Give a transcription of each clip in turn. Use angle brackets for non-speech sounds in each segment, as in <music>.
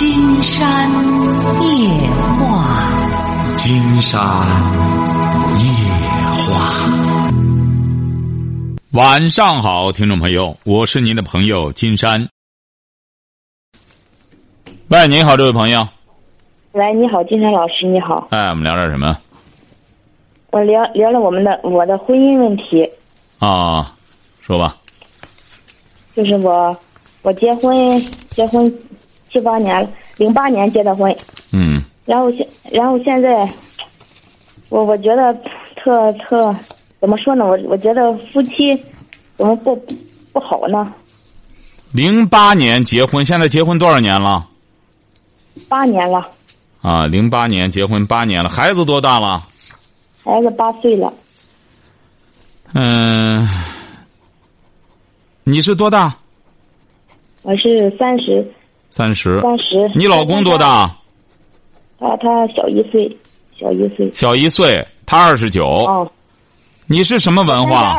金山夜话，金山夜话。晚上好，听众朋友，我是您的朋友金山。喂，你好，这位朋友。喂，你好，金山老师，你好。哎，我们聊点什么？我聊聊了我们的我的婚姻问题。啊，说吧。就是我，我结婚结婚七八年了，零八年结的婚。嗯。然后现然后现在，我我觉得特特怎么说呢？我我觉得夫妻怎么不不好呢？零八年结婚，现在结婚多少年了？八年了。啊，零八年结婚八年了，孩子多大了？孩子八岁了。嗯，你是多大？我是三十。三十。三十。你老公多大？他他小一岁，小一岁。小一岁，他二十九。哦。你是什么文化？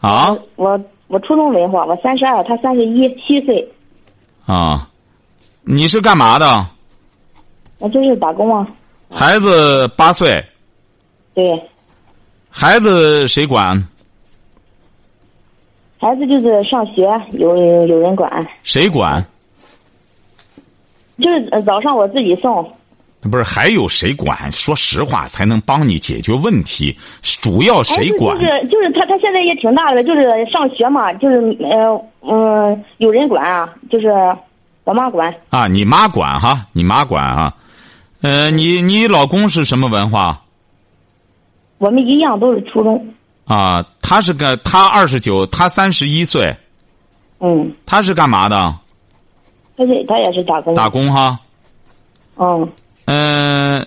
啊。我我初中文化，我三十二，他三十一，七岁。啊，你是干嘛的？我就是打工啊。孩子八岁。对。孩子谁管？孩子就是上学有有人管。谁管？就是早上我自己送。不是还有谁管？说实话，才能帮你解决问题。主要谁管？就是就是他，他现在也挺大的，就是上学嘛，就是呃嗯，有人管啊，就是我妈管。啊，你妈管哈？你妈管啊？呃，你你老公是什么文化？我们一样都是初中。啊，他是个他二十九，他三十一岁。嗯。他是干嘛的？他是他也是打工。打工哈。嗯。嗯，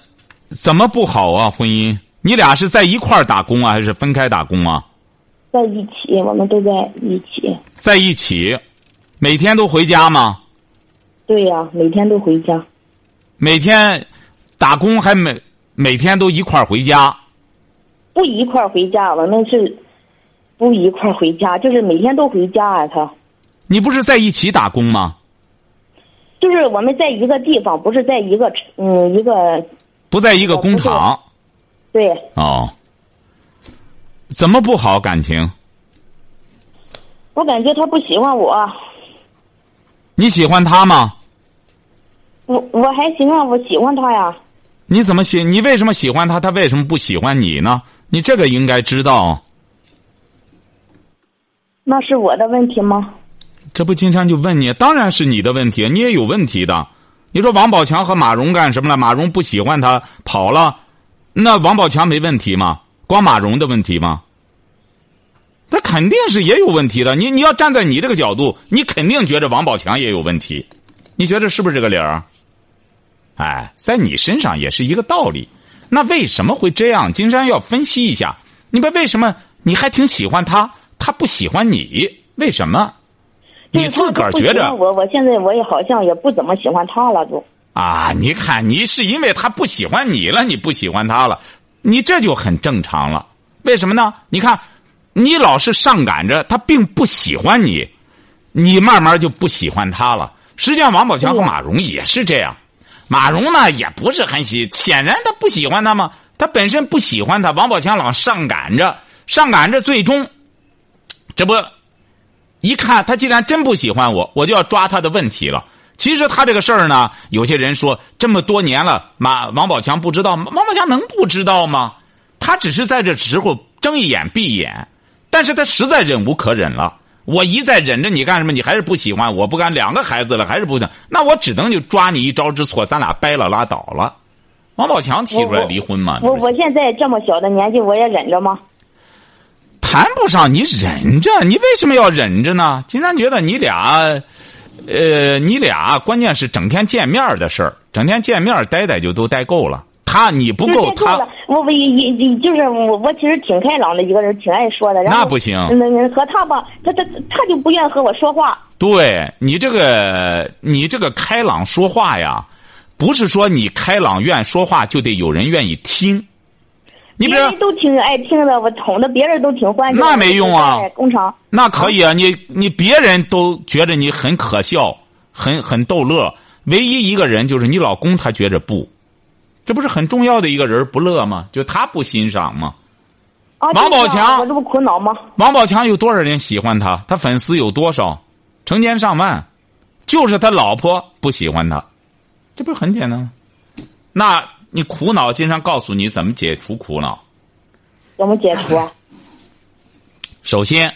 怎么不好啊？婚姻？你俩是在一块儿打工啊，还是分开打工啊？在一起，我们都在一起。在一起，每天都回家吗？对呀，每天都回家。每天打工还每每天都一块儿回家？不一块儿回家，我们是不一块儿回家，就是每天都回家啊。他，你不是在一起打工吗？就是我们在一个地方，不是在一个嗯一个。不在一个工厂。对。哦。怎么不好感情？我感觉他不喜欢我。你喜欢他吗？我我还行啊，我喜欢他呀。你怎么喜？你为什么喜欢他？他为什么不喜欢你呢？你这个应该知道。那是我的问题吗？这不，金山就问你，当然是你的问题，你也有问题的。你说王宝强和马蓉干什么了？马蓉不喜欢他跑了，那王宝强没问题吗？光马蓉的问题吗？他肯定是也有问题的。你你要站在你这个角度，你肯定觉着王宝强也有问题。你觉得是不是这个理儿？哎，在你身上也是一个道理。那为什么会这样？金山要分析一下。你们为什么你还挺喜欢他，他不喜欢你？为什么？你自个儿觉着我，我现在我也好像也不怎么喜欢他了，都啊！你看，你是因为他不喜欢你了，你不喜欢他了，你这就很正常了。为什么呢？你看，你老是上赶着他，并不喜欢你，你慢慢就不喜欢他了。实际上，王宝强和马蓉也是这样。马蓉呢，也不是很喜，显然他不喜欢他嘛，他本身不喜欢他。王宝强老上赶着，上赶着，最终，这不。一看他既然真不喜欢我，我就要抓他的问题了。其实他这个事儿呢，有些人说这么多年了，马王宝强不知道吗？王宝强能不知道吗？他只是在这时候睁一眼闭一眼，但是他实在忍无可忍了。我一再忍着你干什么？你还是不喜欢我，不干两个孩子了，还是不行。那我只能就抓你一招之错，咱俩掰了拉倒了。王宝强提出来离婚嘛？我我现在这么小的年纪，我也忍着吗？谈不上你忍着，你为什么要忍着呢？金山觉得你俩，呃，你俩关键是整天见面的事儿，整天见面待待就都待够了。他你不够他，我我一就是我我其实挺开朗的一个人，挺爱说的。那不行，和他吧，他他他就不愿意和我说话。对你这个你这个开朗说话呀，不是说你开朗愿说话就得有人愿意听。你别人都挺爱听的，我哄的别人都挺欢喜。那没用啊，工厂那可以啊，你你别人都觉得你很可笑，很很逗乐，唯一一个人就是你老公，他觉着不，这不是很重要的一个人不乐吗？就他不欣赏吗？啊，王宝强我这不苦恼吗？王宝强有多少人喜欢他？他粉丝有多少？成千上万，就是他老婆不喜欢他，这不是很简单吗？那你苦恼，经常告诉你怎么解除苦恼。怎么解除啊？<laughs> 首先，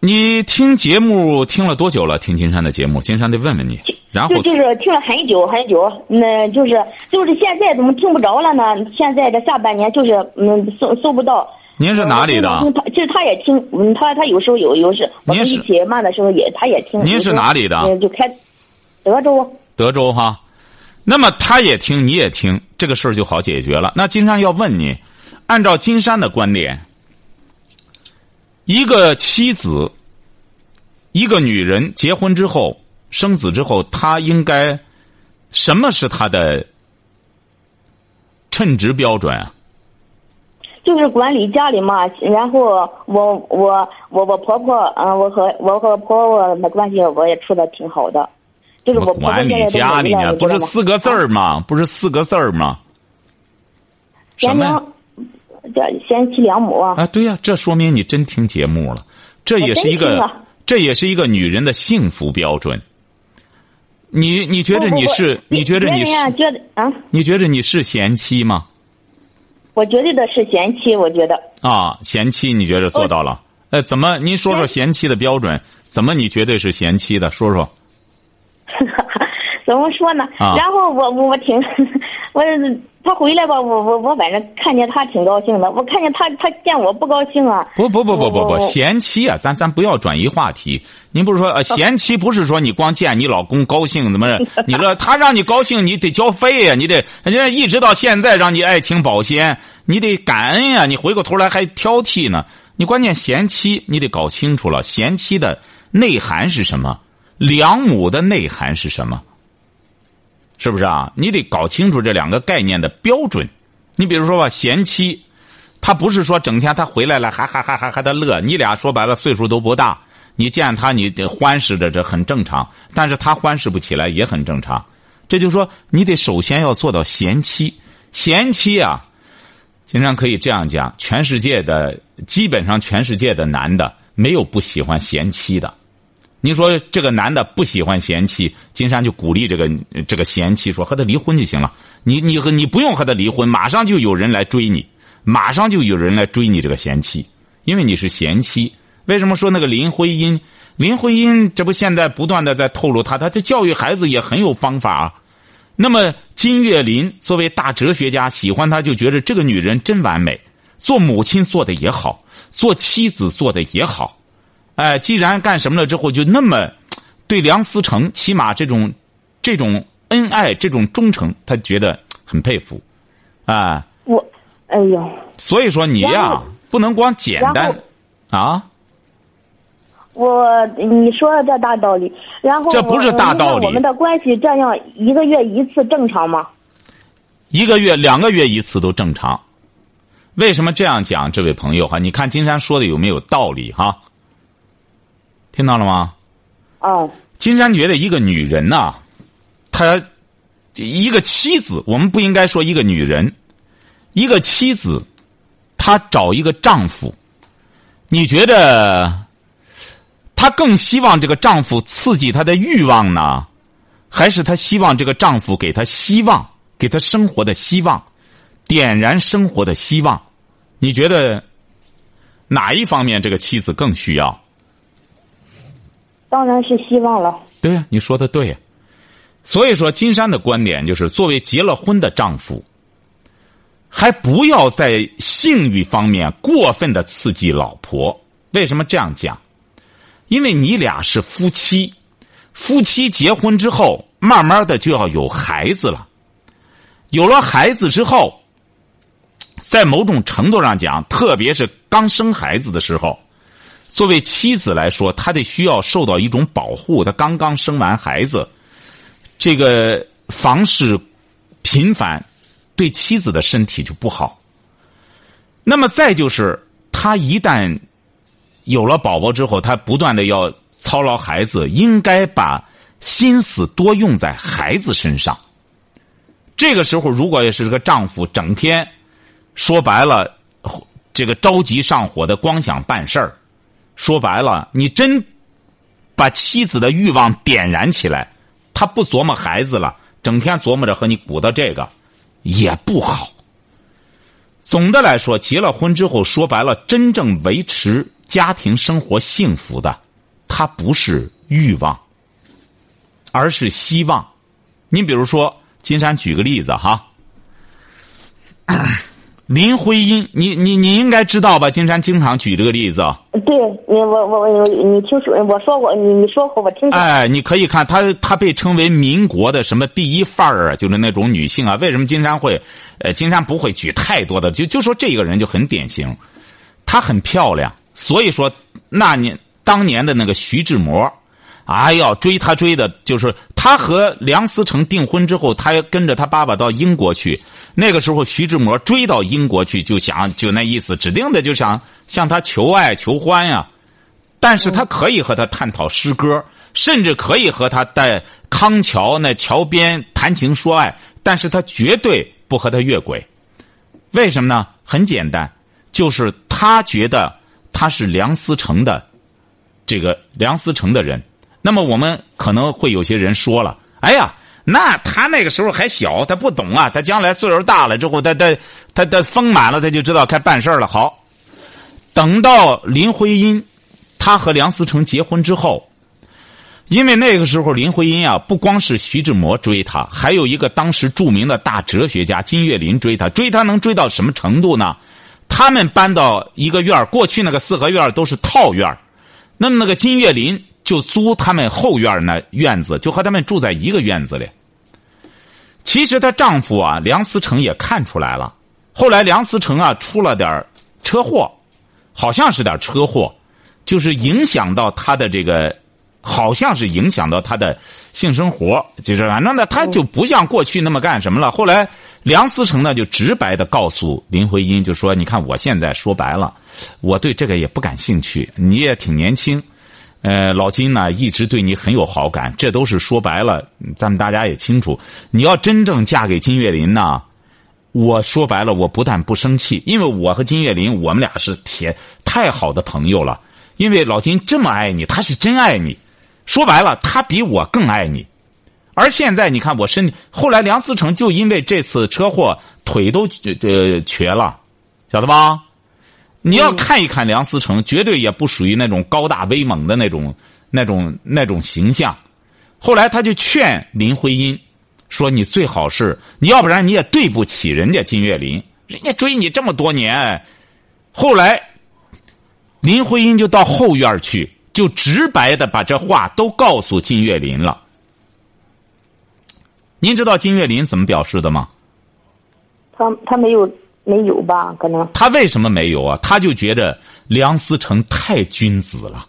你听节目听了多久了？听金山的节目，金山得问问你。然后就就是听了很久很久，那就是就是现在怎么听不着了呢？现在的下半年就是嗯搜搜不到。您是哪里的？嗯他其实他也听，嗯，他他有时候有有时我们您是一起骂的时候也他也听。您是哪里的嗯，就开德州。德州哈。那么他也听，你也听，这个事儿就好解决了。那金山要问你，按照金山的观点，一个妻子，一个女人结婚之后生子之后，她应该什么是她的称职标准啊？就是管理家里嘛，然后我我我我婆婆，嗯，我和我和婆婆的关系我也处的挺好的，就是我管理现在都家里呢，不是四个字儿吗？不是四个字儿吗？什贤么呀？良，这贤妻良母啊，啊，对呀、这说明你真听节目了，这也是一个这也是一个女人的幸福标准。你你觉得不不不你是？你觉得你是？觉得啊，你觉得你是贤妻吗？我绝对的是贤妻，我觉得。啊，贤妻，你觉得做到了？哎，怎么？您说说贤妻的标准，怎么你绝对是贤妻的？说说。怎么说呢？啊然后我我我挺，<laughs> 我他回来吧，我我我反正看见他挺高兴的，我看见他他见我不高兴啊。不不不不不不，贤妻啊，咱咱不要转移话题。您不是说呃，<laughs> 贤妻不是说你光见你老公高兴怎么着？你说他让你高兴，你得交费呀、你得人家一直到现在让你爱情保鲜，你得感恩呀、你回过头来还挑剔呢。你关键贤妻，你得搞清楚了，贤妻的内涵是什么？良母的内涵是什么？是不是啊？你得搞清楚这两个概念的标准。你比如说吧，贤妻，他不是说整天他回来了还还还还还他乐，你俩说白了岁数都不大，你见他你得欢实着这很正常，但是他欢实不起来也很正常。这就说你得首先要做到贤妻，贤妻啊，经常可以这样讲，全世界的基本上全世界的男的没有不喜欢贤妻的。你说这个男的不喜欢贤妻，金山就鼓励这个这个贤妻说和他离婚就行了。你你和你不用和他离婚，马上就有人来追你，马上就有人来追你这个贤妻，因为你是贤妻。为什么说那个林徽因？林徽因这不现在不断的在透露他，他这教育孩子也很有方法啊。那么金岳霖作为大哲学家，喜欢他就觉得这个女人真完美，做母亲做的也好，做妻子做的也好。哎，既然干什么了之后就那么 <tsk> 对梁思成，起码这种这种恩爱、这种忠诚，他觉得很佩服，啊，我，哎呦，所以说你呀不能光简单啊，我你说的这大道理，然后这不是大道理我们的关系这样一个月一次正常吗？一个月、两个月一次都正常。为什么这样讲，这位朋友哈？你看金山说的有没有道理哈？听到了吗？哦，金山觉得一个女人呐、她一个妻子，我们不应该说一个女人，一个妻子，她找一个丈夫，你觉得她更希望这个丈夫刺激她的欲望呢，还是她希望这个丈夫给她希望，给她生活的希望，点燃生活的希望？你觉得哪一方面这个妻子更需要？当然是希望了。对呀、你说的对呀、所以说，金山的观点就是，作为结了婚的丈夫，还不要在性欲方面过分的刺激老婆。为什么这样讲？因为你俩是夫妻，夫妻结婚之后，慢慢的就要有孩子了。有了孩子之后，在某种程度上讲，特别是刚生孩子的时候，作为妻子来说，她得需要受到一种保护。她刚刚生完孩子，这个房事频繁，对妻子的身体就不好。那么再就是，她一旦有了宝宝之后，她不断的要操劳孩子，应该把心思多用在孩子身上。这个时候，如果也是这个丈夫，整天说白了，这个着急上火的，光想办事儿。说白了，你真把妻子的欲望点燃起来，他不琢磨孩子了，整天琢磨着和你鼓捣这个，也不好。总的来说，结了婚之后，说白了，真正维持家庭生活幸福的，他不是欲望，而是希望。你比如说，金山举个例子哈。林徽因，你你你应该知道吧？金山经常举这个例子。对，你我我我你听说我说过，你你说过我听。哎，你可以看她，她被称为民国的什么第一范儿啊，就是那种女性啊。为什么金山会？呃，金山不会举太多的，就就说这个人就很典型，她很漂亮，所以说那年当年的那个徐志摩。哎呀，追他追的，就是他和梁思成订婚之后，他跟着他爸爸到英国去。那个时候，徐志摩追到英国去，就想就那意思，指定的就想向他求爱求欢呀。但是他可以和他探讨诗歌，甚至可以和他在康桥那桥边谈情说爱，但是他绝对不和他越轨。为什么呢？很简单，就是他觉得他是梁思成的这个梁思成的人。那么我们可能会有些人说了：“哎呀，那他那个时候还小，他不懂啊。他将来岁数大了之后，他他他他丰满了，他就知道该办事了。好，等到林徽因，他和梁思成结婚之后，因为那个时候林徽因啊，不光是徐志摩追她，还有一个当时著名的大哲学家金岳霖追她。追她能追到什么程度呢？他们搬到一个院过去那个四合院都是套院那么那个金岳霖。就租他们后院那院子，就和他们住在一个院子里。其实她丈夫啊，梁思成也看出来了。后来梁思成啊出了点车祸，好像是点车祸，就是影响到他的这个，好像是影响到他的性生活。就是反正呢，他就不像过去那么干什么了。后来梁思成呢就直白的告诉林徽因，就说：“你看我现在说白了，我对这个也不感兴趣。你也挺年轻。”呃，老金呢一直对你很有好感，这都是说白了，咱们大家也清楚。你要真正嫁给金岳霖呢，我说白了，我不但不生气，因为我和金岳霖我们俩是铁太好的朋友了。因为老金这么爱你，他是真爱你。说白了，他比我更爱你。而现在你看我身，后来梁思成就因为这次车祸腿都呃瘸了，晓得吧？你要看一看梁思成，绝对也不属于那种高大威猛的那种、那种、那种形象。后来他就劝林徽因说：“你最好是，你要不然你也对不起人家金岳霖，人家追你这么多年。”后来林徽因就到后院去，就直白的把这话都告诉金岳霖了。您知道金岳霖怎么表示的吗？他他没有。没有吧？可能他为什么没有啊？他就觉得梁思成太君子了。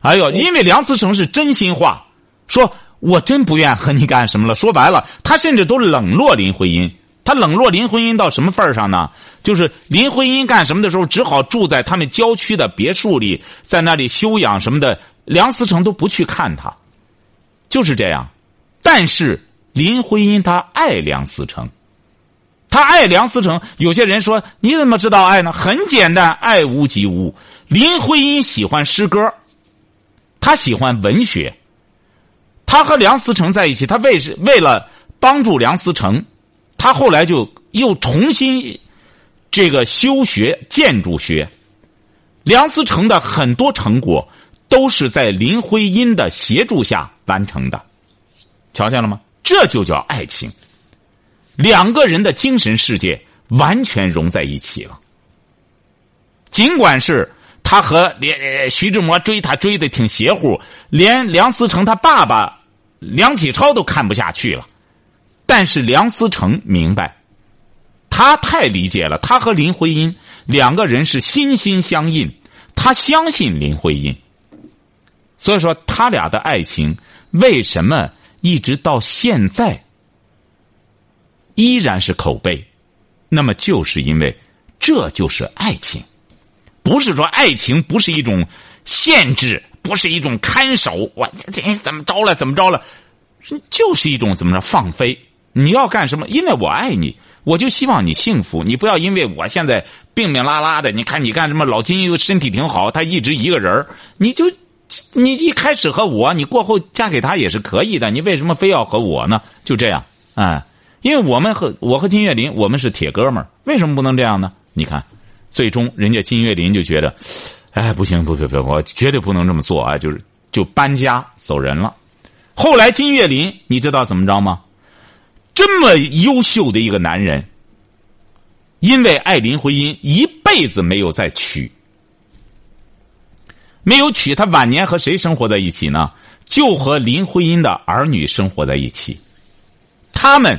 哎呦，因为梁思成是真心话，说我真不愿和你干什么了。说白了，他甚至都冷落林徽因。他冷落林徽因到什么份上呢？就是林徽因干什么的时候，只好住在他们郊区的别墅里，在那里休养什么的。梁思成都不去看他，就是这样。但是林徽因她爱梁思成。他爱梁思成，有些人说你怎么知道爱呢？很简单，爱屋及乌。林徽因喜欢诗歌，他喜欢文学。他和梁思成在一起，他为是为了帮助梁思成，他后来就又重新这个修学建筑学。梁思成的很多成果都是在林徽因的协助下完成的，瞧见了吗？这就叫爱情。两个人的精神世界完全融在一起了。尽管是他和连徐志摩追他追的挺邪乎，连梁思成他爸爸梁启超都看不下去了，但是梁思成明白，他太理解了，他和林徽因两个人是心心相印，他相信林徽因，所以说他俩的爱情为什么一直到现在？依然是口碑，那么就是因为这就是爱情，不是说爱情不是一种限制，不是一种看守。我怎么着了？怎么着了？就是一种怎么着放飞。你要干什么？因为我爱你，我就希望你幸福。你不要因为我现在病病拉拉的，你看你干什么？老金又身体挺好，他一直一个人你就你一开始和我，你过后嫁给他也是可以的。你为什么非要和我呢？就这样，哎，因为我们和我和金岳霖，我们是铁哥们儿，为什么不能这样呢？你看，最终人家金岳霖就觉得，哎，不行，不不不，我绝对不能这么做啊！就是就搬家走人了。后来金岳霖，你知道怎么着吗？这么优秀的一个男人，因为爱林徽因，一辈子没有再娶，没有娶。他晚年和谁生活在一起呢？就和林徽因的儿女生活在一起。他们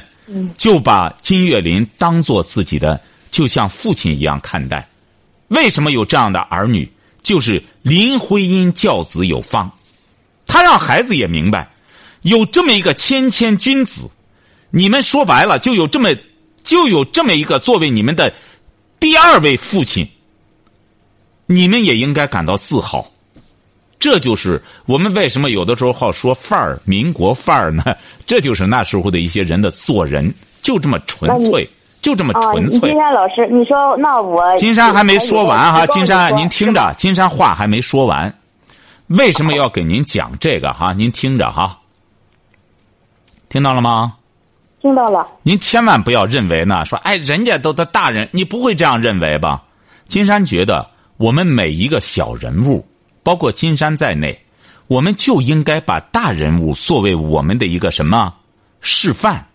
就把金岳霖当做自己的，就像父亲一样看待。为什么有这样的儿女？就是林徽因教子有方，他让孩子也明白，有这么一个谦谦君子。你们说白了，就有这么，就有这么一个作为你们的第二位父亲，你们也应该感到自豪。这就是我们为什么有的时候好说范儿，民国范儿呢？<laughs> 这就是那时候的一些人的做人，就这么纯粹，就这么纯粹。金山老师，你说那我金山还没说完哈，金山您听着，金山话还没说完，为什么要给您讲这个哈？您听着哈，听到了吗？听到了，您千万不要认为呢，说哎，人家都的大人，你不会这样认为吧？金山觉得，我们每一个小人物，包括金山在内，我们就应该把大人物作为我们的一个什么示范，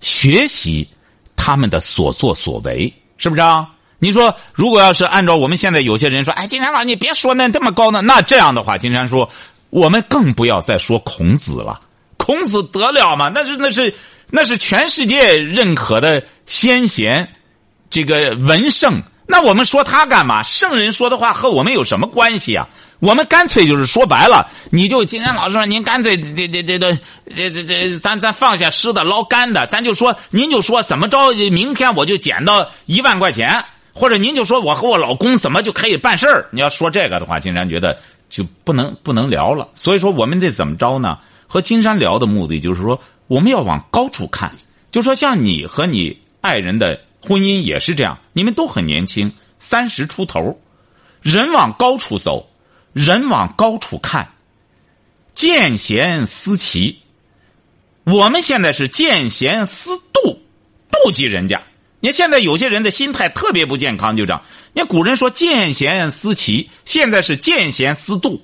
学习他们的所作所为，是不是啊？你说，如果要是按照我们现在有些人说，哎，金山老师，你别说那这么高呢，那这样的话，金山说，我们更不要再说孔子了，孔子得了吗？那是那是。那是全世界认可的先贤，这个文圣。那我们说他干嘛？圣人说的话和我们有什么关系啊？我们干脆就是说白了，你就金山老师说，您干脆这这这这这这这，咱咱放下湿的捞干的，咱就说，您就说怎么着？明天我就捡到一万块钱，或者您就说我和我老公怎么就可以办事儿？你要说这个的话，金山觉得就不能不能聊了。所以说，我们得怎么着呢？和金山聊的目的就是说。我们要往高处看，就说像你和你爱人的婚姻也是这样，你们都很年轻，三十出头，人往高处走，人往高处看，见贤思齐。我们现在是见贤思妒，妒忌人家。你看现在有些人的心态特别不健康，就这样。你看古人说见贤思齐，现在是见贤思妒。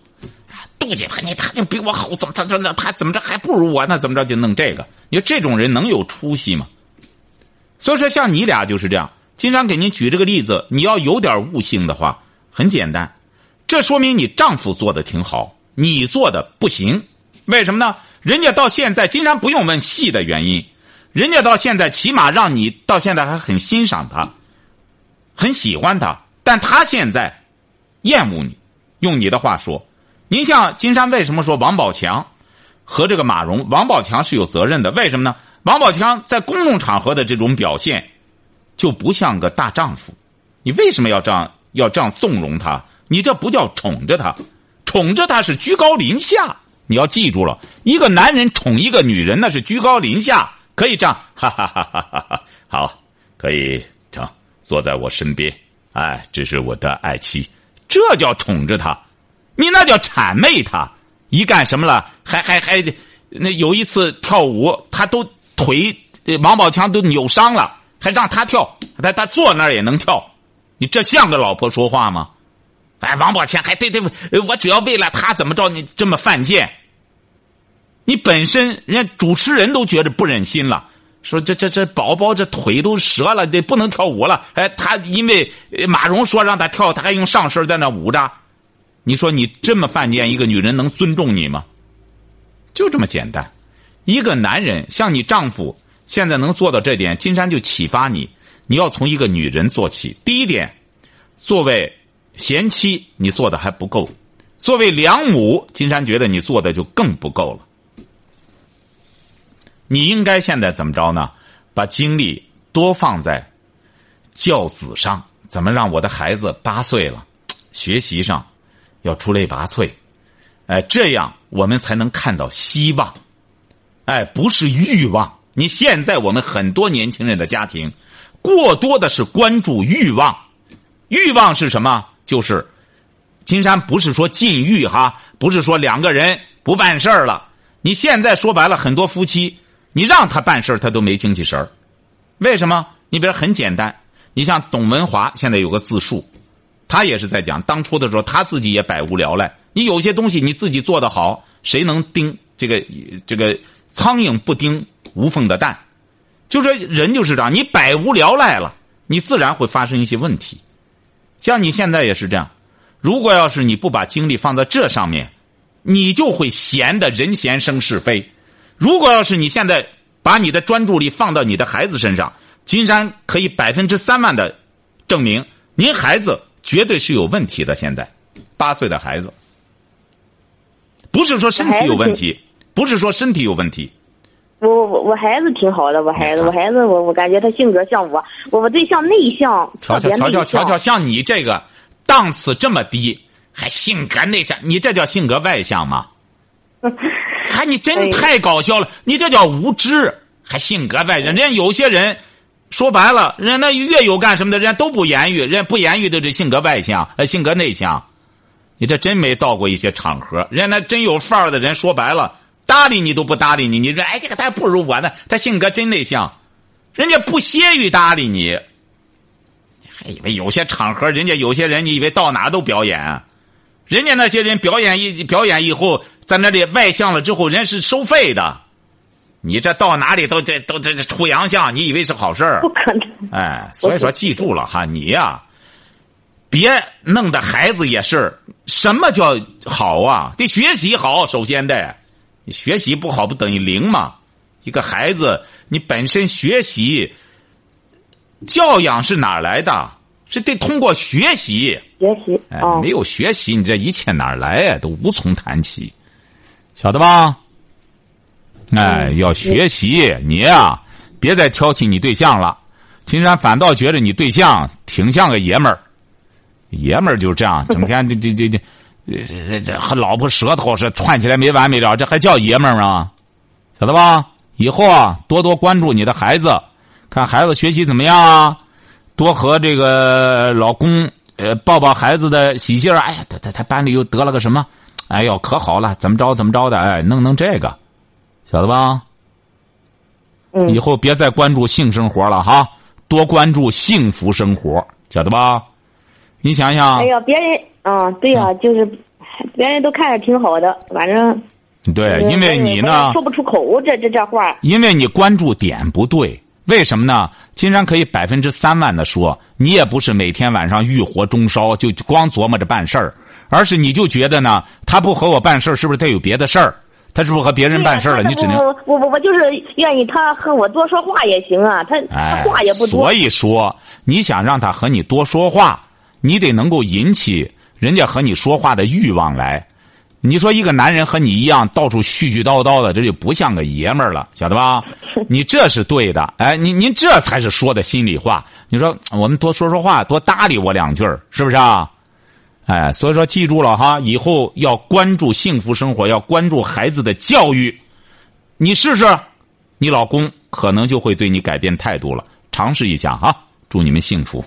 妒忌他，你他就比我好，怎么怎么着？他怎么着还不如我？那怎么着就弄这个？你说这种人能有出息吗？所以说，像你俩就是这样。经常给您举这个例子，你要有点悟性的话，很简单，这说明你丈夫做的挺好，你做的不行。为什么呢？人家到现在，经常不用问细的原因，人家到现在起码让你到现在还很欣赏他，很喜欢他，但他现在厌恶你。用你的话说。您像金山为什么说王宝强和这个马蓉？王宝强是有责任的，为什么呢？王宝强在公众场合的这种表现，就不像个大丈夫。你为什么要这样要这样纵容他？你这不叫宠着他，宠着他是居高临下。你要记住了，一个男人宠一个女人，那是居高临下，可以这样，哈哈哈哈哈哈。好，可以成，坐在我身边，哎，这是我的爱妻，这叫宠着他。你那叫谄媚他，一干什么了？还还还，那有一次跳舞，他都腿，王宝强都扭伤了，还让他跳，他他坐那儿也能跳，你这像个老婆说话吗？哎，王宝强还对对，我主要为了他怎么着？你这么犯贱？你本身人家主持人都觉得不忍心了，说这这这宝宝这腿都折了，得不能跳舞了。哎，他因为马蓉说让他跳，他还用上身在那舞着。你说你这么犯贱，一个女人能尊重你吗？就这么简单。一个男人像你丈夫现在能做到这点，金山就启发你，你要从一个女人做起。第一点，作为贤妻，你做的还不够；作为良母，金山觉得你做的就更不够了。你应该现在怎么着呢？把精力多放在教子上，怎么让我的孩子八岁了，学习上。要出类拔萃，哎，这样我们才能看到希望。哎，不是欲望。你现在我们很多年轻人的家庭，过多的是关注欲望。欲望是什么？就是金山不是说禁欲哈，不是说两个人不办事儿了。你现在说白了，很多夫妻，你让他办事儿，他都没精气神儿。为什么？你比如很简单，你像董文华现在有个自述，他也是在讲当初的时候，他自己也百无聊赖。你有些东西你自己做得好，谁能盯这个这个苍蝇不叮？无缝的蛋，就说人就是这样，你百无聊赖了，你自然会发生一些问题。像你现在也是这样，如果要是你不把精力放在这上面，你就会闲的人闲生是非。如果要是你现在把你的专注力放到你的孩子身上，金山可以百分之三万的证明，您孩子绝对是有问题的。现在八岁的孩子，不是说身体有问题，不是说身体有问题。我我我孩子挺好的，我孩子我孩子我我感觉他性格像我，我我对象内向，瞧瞧瞧瞧瞧瞧，像你这个档次这么低，还性格内向，你这叫性格外向吗？<laughs> 还你真太搞笑了，你这叫无知，还性格外向。人家有些人说白了，人家那越有干什么的，人家都不言语，人家不言语的这性格外向，呃，性格内向。你这真没到过一些场合，人家那真有范儿的人，说白了。搭理你都不搭理你，你说哎，这个他不如我呢，他性格真内向，人家不屑于搭理你。还以为有些场合，人家有些人，你以为到哪都表演，人家那些人表演一表演以后，在那里外向了之后，人是收费的。你这到哪里都这都这这出洋相，你以为是好事儿？不可能。哎，<laughs> 所以说记住了哈，你呀，别弄得孩子也是什么叫好啊？得学习好，首先得。你学习不好不等于零吗？一个孩子，你本身学习教养是哪来的？是得通过学习。学习，哎，没有学习，你这一切哪来呀？都无从谈起，晓得吧？哎，要学习，你呀，别再挑剔你对象了。金山反倒觉得你对象挺像个爷们儿，爷们儿就这样，整天这这这这。这这和老婆舌头是串起来没完没了，这还叫爷们儿吗？晓得吧？以后啊，多多关注你的孩子，看孩子学习怎么样啊？多和这个老公呃抱抱孩子的喜信儿。哎呀，他他他班里又得了个什么？哎呦，可好了，怎么着怎么着的？哎，弄弄这个，晓得吧？嗯。以后别再关注性生活了哈，多关注幸福生活，晓得吧？你想想。哎呀，别人。啊，对呀，就是别人都看着挺好的，反正对，因为你呢说不出口这这这话。因为你关注点不对，为什么呢？金山可以百分之三万的说，你也不是每天晚上欲火中烧，就光琢磨着办事儿，而是你就觉得呢，他不和我办事儿，是不是他有别的事儿？他是不是和别人办事儿了？你只能我我我就是愿意他和我多说话也行啊，他他话也不多。所以说，你想让他和你多说话，你得能够引起。人家和你说话的欲望来，你说一个男人和你一样到处絮絮叨叨的，这就不像个爷们儿了，晓得吧？<laughs> 你这是对的，哎，您您这才是说的心里话。你说我们多说说话，多搭理我两句是不是啊？哎，所以说记住了哈，以后要关注幸福生活，要关注孩子的教育。你试试，你老公可能就会对你改变态度了。尝试一下哈，祝你们幸福，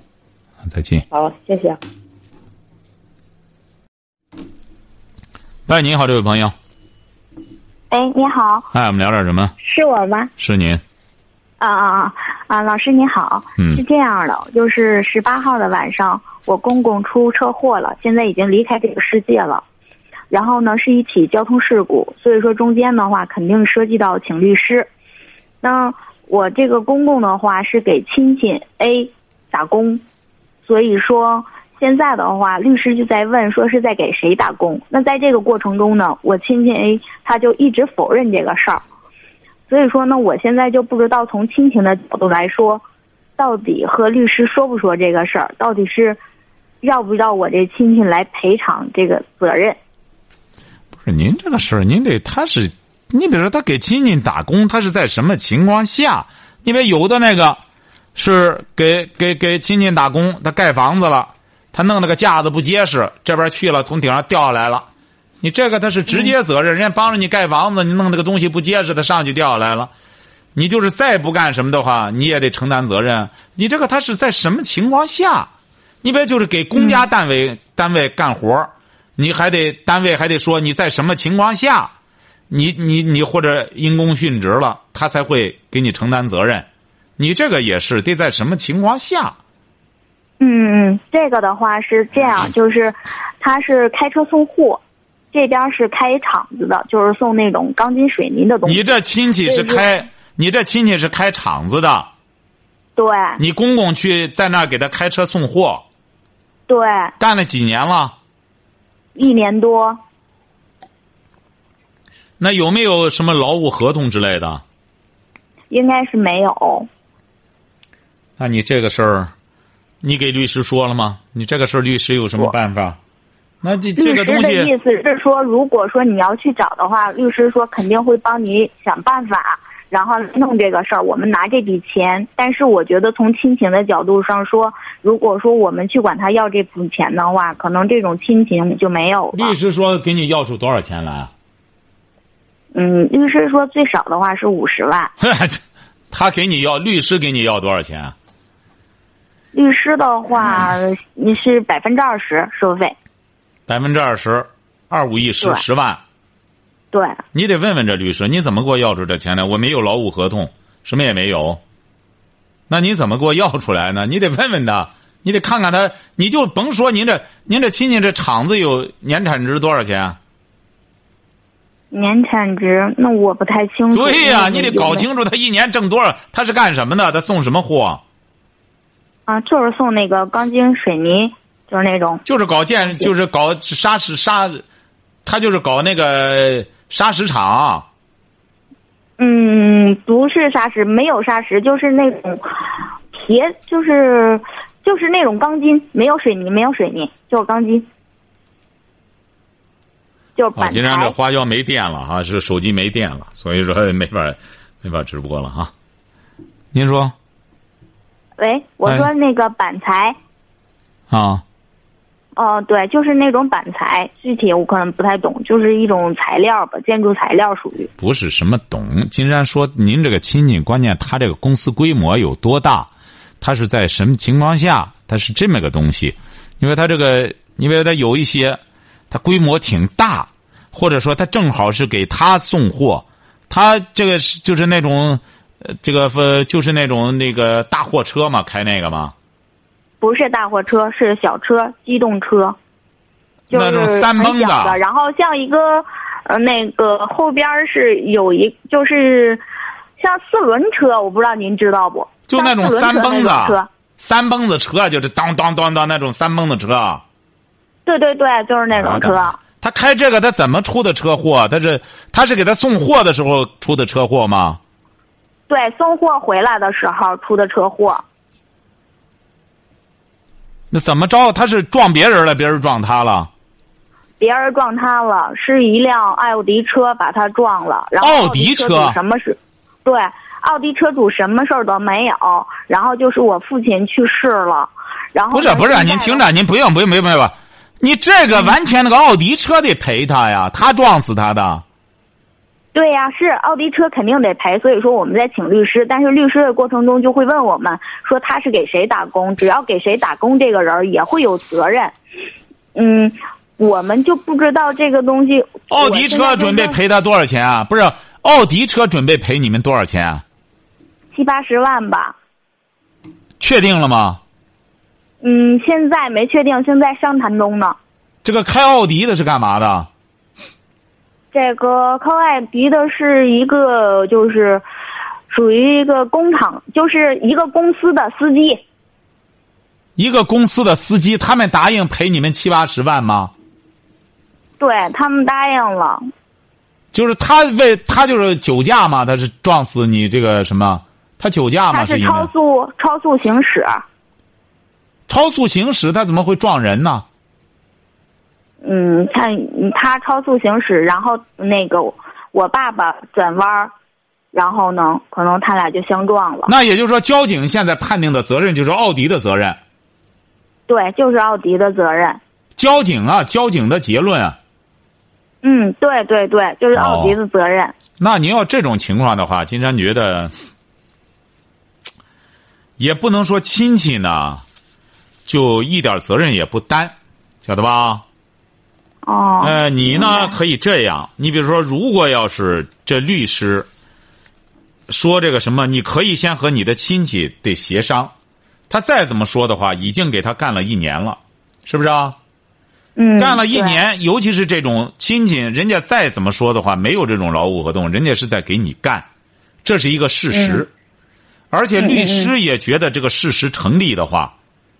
再见。好，谢谢。喂，你好，这位朋友。哎，你好。哎，我们聊点什么？是我吗？是您。啊啊啊！啊，老师你好。嗯。是这样的，就是十八号的晚上，我公公出车祸了，现在已经离开这个世界了。然后呢，是一起交通事故，所以说中间的话肯定涉及到请律师。那我这个公公的话是给亲戚 A 打工，所以说。现在的话，律师就在问，说是在给谁打工？那在这个过程中呢，我亲戚 A 他就一直否认这个事儿，所以说呢，我现在就不知道从亲情的角度来说，到底和律师说不说这个事儿，到底是要不要我这亲戚来赔偿这个责任？不是您这个事儿，您得他是，你比如说他给亲戚打工，他是在什么情况下？因为有的那个是给给给亲戚打工，他盖房子了。他弄那个架子不结实，这边去了，从顶上掉下来了，你这个他是直接责任，人家帮着你盖房子，你弄那个东西不结实，他上去掉下来了。你就是再不干什么的话，你也得承担责任。你这个他是在什么情况下？你别就是给公家单位、单位干活你还得单位还得说你在什么情况下，你你你或者因公殉职了，他才会给你承担责任。你这个也是得在什么情况下？嗯嗯，这个的话是这样，就是他是开车送货，这边是开厂子的，就是送那种钢筋水泥的东西。你这亲戚是开，你这亲戚是开厂子的，对你公公去在那儿给他开车送货，对，干了几年了？一年多。那有没有什么劳务合同之类的？应该是没有。那你这个事儿，你给律师说了吗？你这个事儿，律师有什么办法？那这这个东西，律师的意思是说，如果说你要去找的话，律师说肯定会帮你想办法，然后弄这个事儿。我们拿这笔钱，但是我觉得从亲情的角度上说，如果说我们去管他要这笔钱的话，可能这种亲情就没有了。律师说给你要出多少钱来？嗯，律师说最少的话是五十万。<laughs> 他给你要，律师给你要多少钱？律师的话，你是百分之二十收费。百分之二十，二五一十，十万。对。你得问问这律师，你怎么给我要出这钱来？我没有劳务合同，什么也没有。那你怎么给我要出来呢？你得问问他，你得看看他，你就甭说您这，您这亲戚这厂子有年产值多少钱？年产值那我不太清楚。对呀，你得搞清楚他一年挣多少，他是干什么的？他送什么货？啊，就是送那个钢筋水泥，就是那种。就是搞建，就是搞砂石砂，他就是搞那个砂石厂。嗯，不是砂石，没有砂石，就是那种铁，就是就是那种钢筋，没有水泥，没有水泥，就是钢筋。就。今天这花椒没电了哈，是手机没电了，所以说没法没法直播了哈。您说。喂，我说那个板材。啊。哦，对，就是那种板材，具体我可能不太懂，就是一种材料吧，建筑材料属于。不是什么懂，金山说您这个亲戚，关键他这个公司规模有多大，他是在什么情况下，他是这么个东西，因为他这个，因为他有一些，他规模挺大，或者说他正好是给他送货，他这个是就是那种。呃，这个呃，就是那种那个大货车嘛，开那个吗？不是大货车，是小车，机动车，就那种三蹦子。然后像一个呃，那个后边是有一，就是像四轮车，我不知道您知道不？就那种三蹦子车，三蹦子车就是当当当当那种三蹦子车。对对对，就是那种车。他开这个，他怎么出的车祸？他是他是给他送货的时候出的车祸吗？对，送货回来的时候出的车祸。那怎么着？他是撞别人了，别人撞他了。别人撞他了，是一辆奥迪车把他撞了。然后奥迪车什么事？对，奥迪车主什么事儿都没有。然后就是我父亲去世了。然后不是不是，您听着，您不用不用不用不用，你这个完全那个奥迪车得赔他呀，他撞死他的。对呀，是奥迪车肯定得赔，所以说我们在请律师，但是律师的过程中就会问我们说他是给谁打工，只要给谁打工，这个人也会有责任。嗯，我们就不知道这个东西。奥迪车准备赔他多少钱啊？不是，奥迪车准备赔你们多少钱？啊？七八十万吧。确定了吗？嗯，现在没确定，现在商谈中呢。这个开奥迪的是干嘛的？这个靠外迪的是一个，就是属于一个工厂，就是一个公司的司机。一个公司的司机，他们答应赔你们七八十万吗？对他们答应了。就是他为他就是酒驾嘛，他是撞死你这个什么？他酒驾吗？是超速超速行驶。超速行驶，他怎么会撞人呢？嗯，他他超速行驶，然后那个我爸爸转弯然后呢，可能他俩就相撞了。那也就是说，交警现在判定的责任就是奥迪的责任。对，就是奥迪的责任。交警啊，交警的结论啊。嗯，对对对，就是奥迪的责任。那您要这种情况的话，金山觉得 <tsk> 也不能说亲戚呢，就一点责任也不担，晓得吧？哦。呃，你呢可以这样，你比如说，如果要是这律师说这个什么，你可以先和你的亲戚得协商。他再怎么说的话，已经给他干了一年了，是不是啊？嗯。干了一年，尤其是这种亲戚，人家再怎么说的话，没有这种劳务合同，人家是在给你干，这是一个事实。而且律师也觉得这个事实成立的话，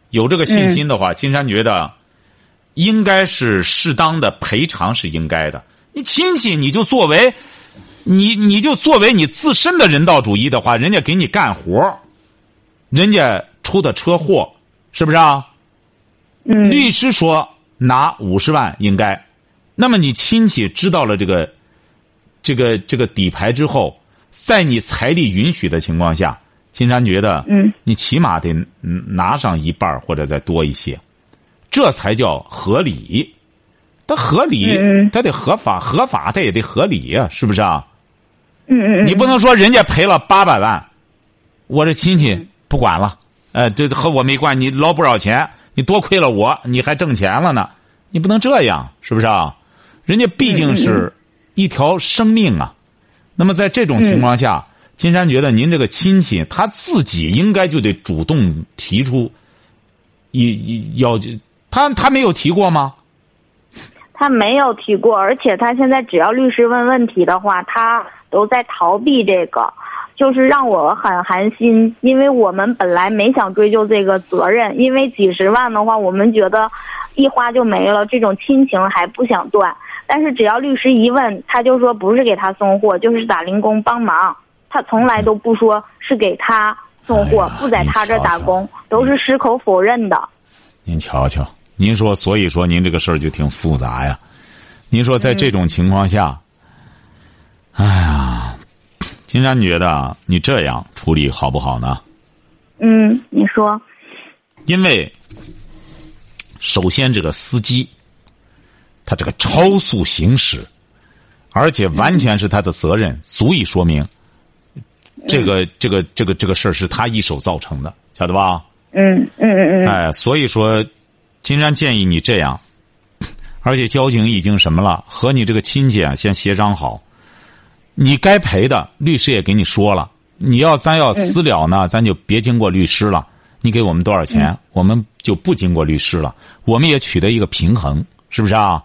有这个信心的话，金山觉得应该是适当的赔偿是应该的。你亲戚，你就作为你，你就作为你自身的人道主义的话，人家给你干活人家出的车祸，是不是啊？嗯。律师说拿五十万应该，那么你亲戚知道了这个这个这个底牌之后，在你财力允许的情况下。金山觉得，嗯，你起码得拿上一半或者再多一些，这才叫合理。它合理，它得合法，合法它也得合理呀，是不是啊？嗯嗯你不能说人家赔了八百万，我这亲戚不管了，呃，这和我没关，你捞不少钱，你多亏了我，你还挣钱了呢，你不能这样，是不是啊？人家毕竟是一条生命啊。那么在这种情况下。金山觉得，您这个亲戚他自己应该就得主动提出，一要他他没有提过吗？他没有提过，而且他现在只要律师问问题的话，他都在逃避这个，就是让我很寒心。因为我们本来没想追究这个责任，因为几十万的话，我们觉得一花就没了，这种亲情还不想断。但是只要律师一问，他就说不是给他送货，就是打零工帮忙。他从来都不说是给他送货，不在他这打工，都是矢口否认的。您瞧瞧，您说，所以说您这个事儿就挺复杂呀。您说在这种情况下，哎呀，金山觉得你这样处理好不好呢？嗯，你说。因为首先这个司机，他这个超速行驶，而且完全是他的责任，足以说明。这个这个这个这个事儿是他一手造成的，晓得吧？嗯嗯嗯嗯。哎，所以说，金山建议你这样，而且交警已经什么了？和你这个亲戚啊，先协商好，你该赔的，律师也给你说了。你要咱要私了呢，咱就别经过律师了。你给我们多少钱，我们就不经过律师了。我们也取得一个平衡，是不是啊？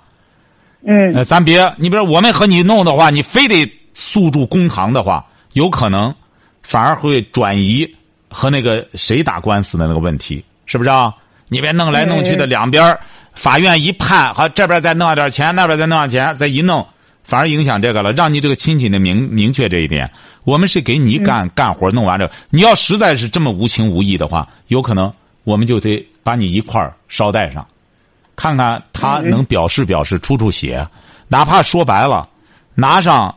嗯。呃，咱别，你比如我们和你弄的话，你非得诉诸公堂的话，有可能。反而会转移和那个谁打官司的那个问题，是不是啊？你别弄来弄去的，两边法院一判，好这边再弄点钱，那边再弄点钱，再一弄，反而影响这个了。让你这个亲戚的明明确这一点，我们是给你干干活，弄完这，你要实在是这么无情无义的话，有可能我们就得把你一块儿捎带上，看看他能表示表示出出血，哪怕说白了，拿上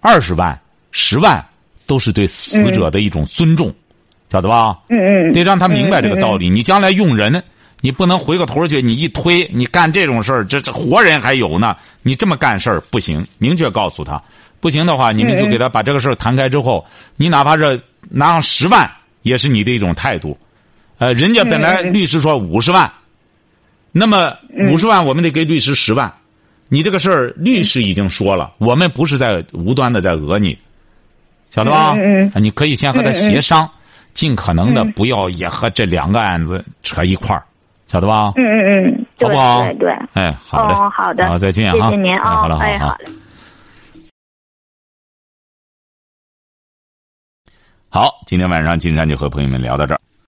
二十万、十万。都是对死者的一种尊重，晓得吧？嗯嗯，得让他明白这个道理。你将来用人，你不能回过头去，你一推，你干这种事儿，这这活人还有呢，你这么干事儿不行。明确告诉他，不行的话，你们就给他把这个事儿谈开之后，你哪怕是拿上十万，也是你的一种态度。呃，人家本来律师说五十万，那么五十万我们得给律师十万，你这个事儿律师已经说了，我们不是在无端的在讹你。晓得吧？嗯你可以先和他协商，尽可能的不要也和这两个案子扯一块儿，晓得吧？嗯嗯嗯，好不好？对对。哎，好的，好的，好，再见哈。谢谢您啊，好了，好好嘞。好，今天晚上金山就和朋友们聊到这儿。